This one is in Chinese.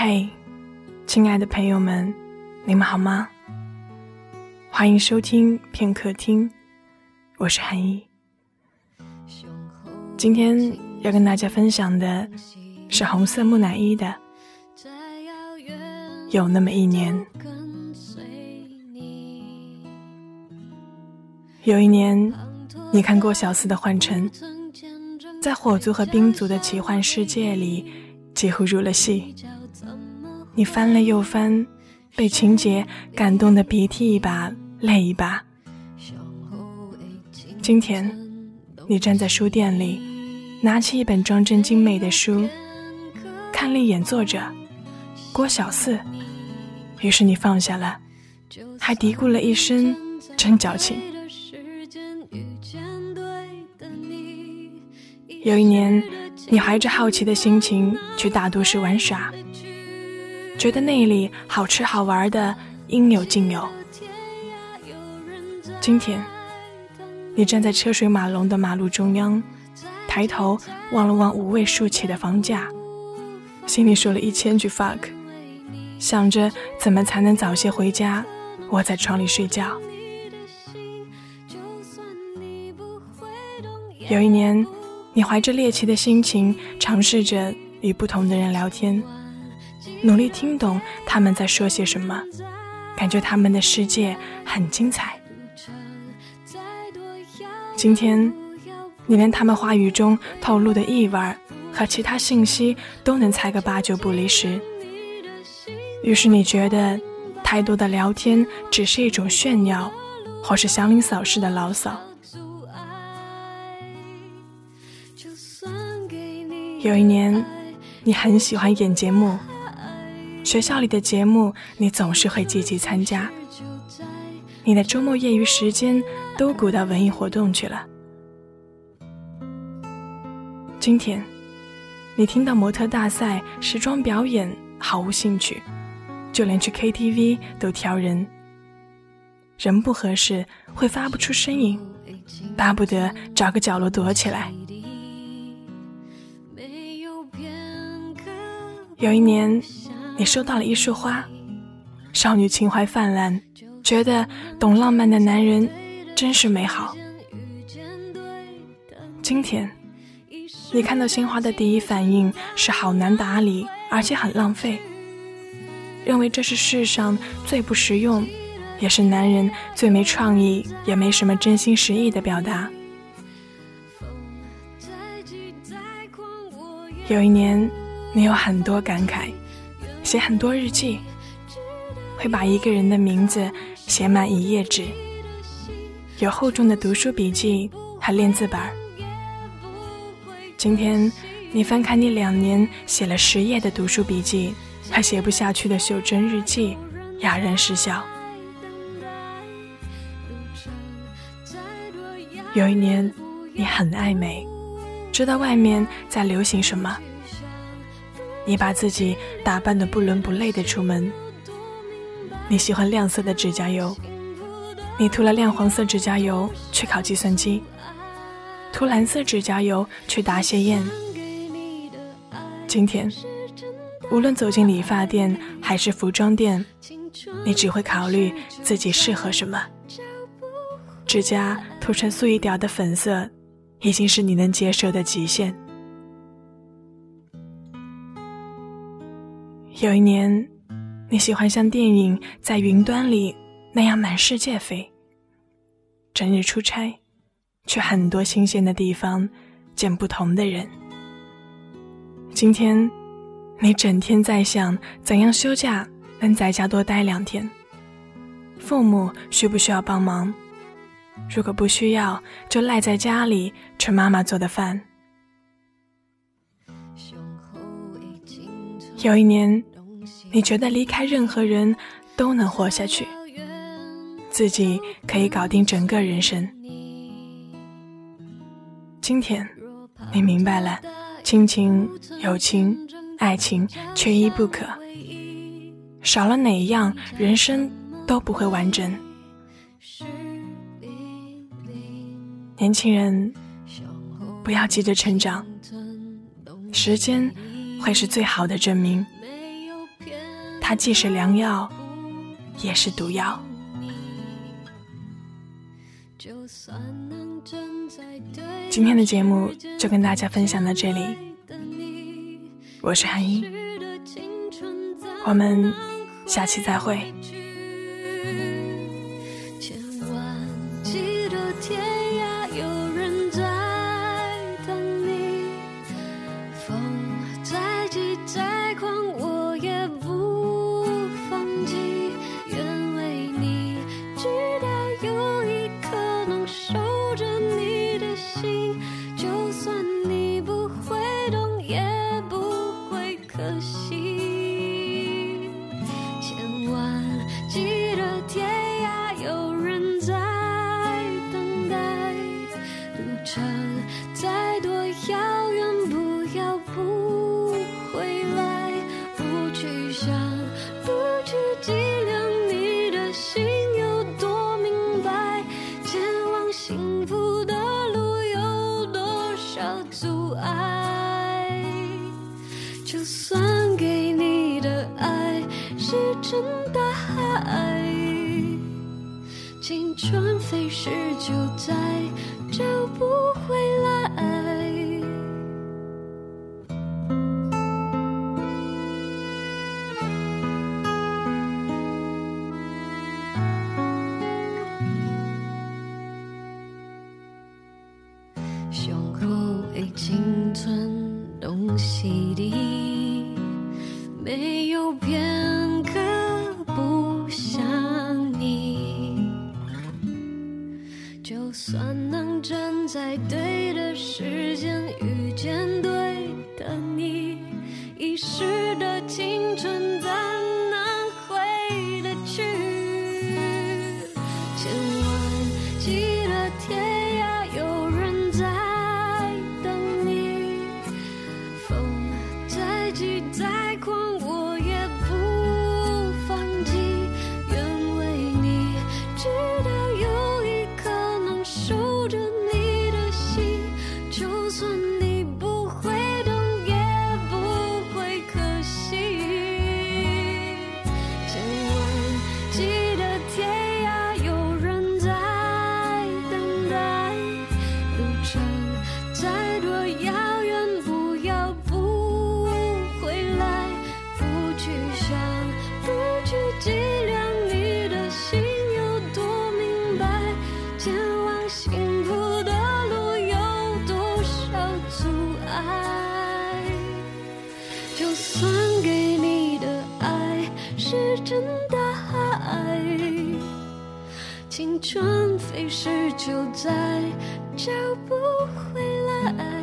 嘿，亲爱的朋友们，你们好吗？欢迎收听片刻听，我是韩一。今天要跟大家分享的是红色木乃伊的《有那么一年》。有一年，你看过小四的幻城，在火族和冰族的奇幻世界里，几乎入了戏。你翻了又翻，被情节感动的鼻涕一把泪一把。今天，你站在书店里，拿起一本装帧精美的书，看了一眼作者郭小四，于是你放下了，还嘀咕了一声：“真矫情。”有一年，你怀着好奇的心情去大都市玩耍。觉得那里好吃好玩的应有尽有。今天，你站在车水马龙的马路中央，抬头望了望五位数起的房价，心里说了一千句 fuck，想着怎么才能早些回家，窝在床里睡觉。有一年，你怀着猎奇的心情，尝试着与不同的人聊天。努力听懂他们在说些什么，感觉他们的世界很精彩。今天，你连他们话语中透露的意味和其他信息都能猜个八九不离十。于是你觉得，太多的聊天只是一种炫耀，或是祥林嫂式的牢骚。有一年，你很喜欢演节目。学校里的节目，你总是会积极参加。你的周末业余时间都鼓到文艺活动去了。今天，你听到模特大赛、时装表演毫无兴趣，就连去 KTV 都挑人。人不合适会发不出声音，巴不得找个角落躲起来。有一年。你收到了一束花，少女情怀泛滥，觉得懂浪漫的男人真是美好。今天，你看到鲜花的第一反应是好难打理，而且很浪费，认为这是世上最不实用，也是男人最没创意，也没什么真心实意的表达。有一年，你有很多感慨。写很多日记，会把一个人的名字写满一页纸，有厚重的读书笔记和练字本。今天你翻看你两年写了十页的读书笔记，还写不下去的袖珍日记，哑然失笑。有一年你很爱美，知道外面在流行什么。你把自己打扮的不伦不类的出门。你喜欢亮色的指甲油，你涂了亮黄色指甲油去考计算机，涂蓝色指甲油去答谢宴。今天，无论走进理发店还是服装店，你只会考虑自己适合什么。指甲涂成素一点的粉色，已经是你能接受的极限。有一年，你喜欢像电影在云端里那样满世界飞，整日出差，去很多新鲜的地方，见不同的人。今天，你整天在想怎样休假能在家多待两天。父母需不需要帮忙？如果不需要，就赖在家里吃妈妈做的饭。有一年，你觉得离开任何人都能活下去，自己可以搞定整个人生。今天，你明白了，亲情、友情、爱情缺一不可，少了哪一样，人生都不会完整。年轻人，不要急着成长，时间。会是最好的证明。它既是良药，也是毒药。今天的节目就跟大家分享到这里，我是韩一，我们下期再会。想再多遥远，不要不回来。不去想，不去计量，你的心有多明白。前往幸福的路有多少阻碍？就算给你的爱石沉大海，青春飞逝就在。洗涤，没有片刻不想你。就算能站在对的时间遇见对的你，遗失的青春春飞逝，就再找不回来。